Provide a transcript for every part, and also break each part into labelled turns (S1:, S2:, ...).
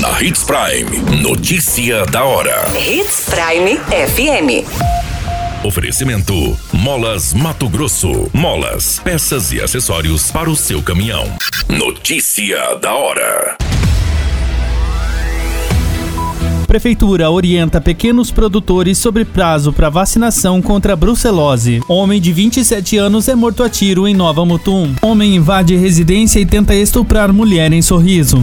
S1: Na Hits Prime. Notícia da hora.
S2: Hits Prime FM.
S1: Oferecimento: Molas Mato Grosso. Molas, peças e acessórios para o seu caminhão. Notícia da hora.
S3: Prefeitura orienta pequenos produtores sobre prazo para vacinação contra brucelose. Homem de 27 anos é morto a tiro em Nova Mutum. Homem invade residência e tenta estuprar mulher em Sorriso.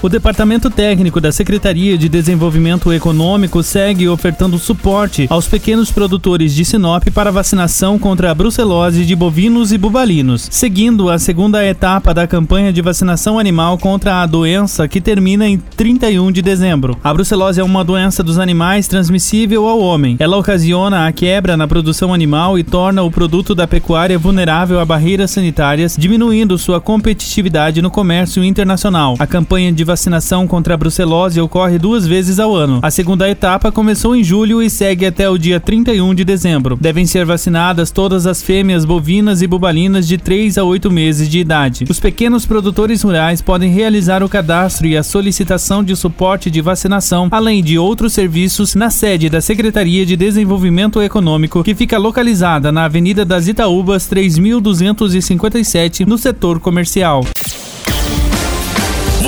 S3: O Departamento Técnico da Secretaria de Desenvolvimento Econômico segue ofertando suporte aos pequenos produtores de Sinop para vacinação contra a brucelose de bovinos e bubalinos, seguindo a segunda etapa da campanha de vacinação animal contra a doença que termina em 31 de dezembro. A brucelose é uma doença dos animais transmissível ao homem. Ela ocasiona a quebra na produção animal e torna o produto da pecuária vulnerável a barreiras sanitárias, diminuindo sua competitividade no comércio internacional. A campanha de vacinação contra a brucelose ocorre duas vezes ao ano. A segunda etapa começou em julho e segue até o dia 31 de dezembro. Devem ser vacinadas todas as fêmeas bovinas e bubalinas de 3 a 8 meses de idade. Os pequenos produtores rurais podem realizar o cadastro e a solicitação de suporte de vacinação, além de outros serviços, na sede da Secretaria de Desenvolvimento Econômico, que fica localizada na Avenida das Itaúbas 3257, no setor comercial.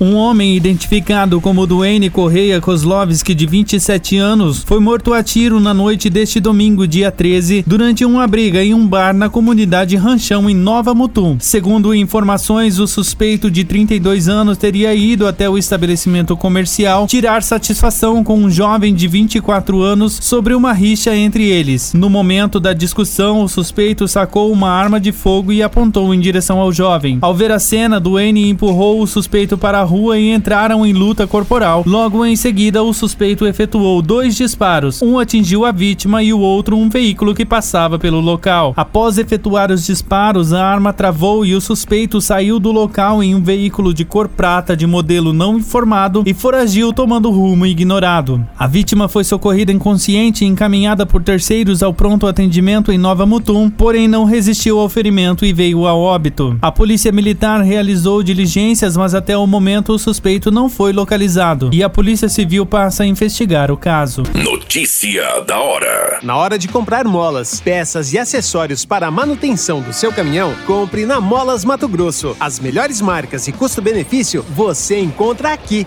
S3: Um homem identificado como Duane Correia Kozlovski, de 27 anos, foi morto a tiro na noite deste domingo, dia 13, durante uma briga em um bar na comunidade Ranchão, em Nova Mutum. Segundo informações, o suspeito de 32 anos teria ido até o estabelecimento comercial tirar satisfação com um jovem de 24 anos sobre uma rixa entre eles. No momento da discussão, o suspeito sacou uma arma de fogo e apontou em direção ao jovem. Ao ver a cena, Duane empurrou o suspeito para a rua e entraram em luta corporal. Logo em seguida, o suspeito efetuou dois disparos. Um atingiu a vítima e o outro um veículo que passava pelo local. Após efetuar os disparos, a arma travou e o suspeito saiu do local em um veículo de cor prata de modelo não informado e foragiu tomando rumo ignorado. A vítima foi socorrida inconsciente e encaminhada por terceiros ao pronto atendimento em Nova Mutum, porém não resistiu ao ferimento e veio a óbito. A polícia militar realizou diligências, mas até o momento momento, o suspeito não foi localizado e a Polícia Civil passa a investigar o caso.
S1: Notícia da hora.
S4: Na hora de comprar molas, peças e acessórios para a manutenção do seu caminhão, compre na Molas Mato Grosso. As melhores marcas e custo-benefício você encontra aqui.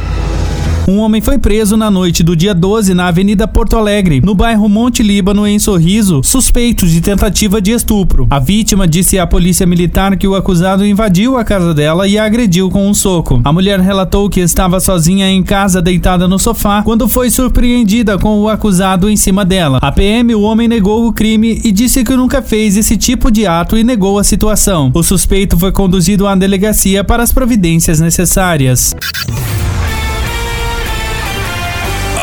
S3: Um homem foi preso na noite do dia 12 na Avenida Porto Alegre, no bairro Monte Líbano, em Sorriso, suspeito de tentativa de estupro. A vítima disse à polícia militar que o acusado invadiu a casa dela e a agrediu com um soco. A mulher relatou que estava sozinha em casa deitada no sofá quando foi surpreendida com o acusado em cima dela. A PM, o homem negou o crime e disse que nunca fez esse tipo de ato e negou a situação. O suspeito foi conduzido à delegacia para as providências necessárias.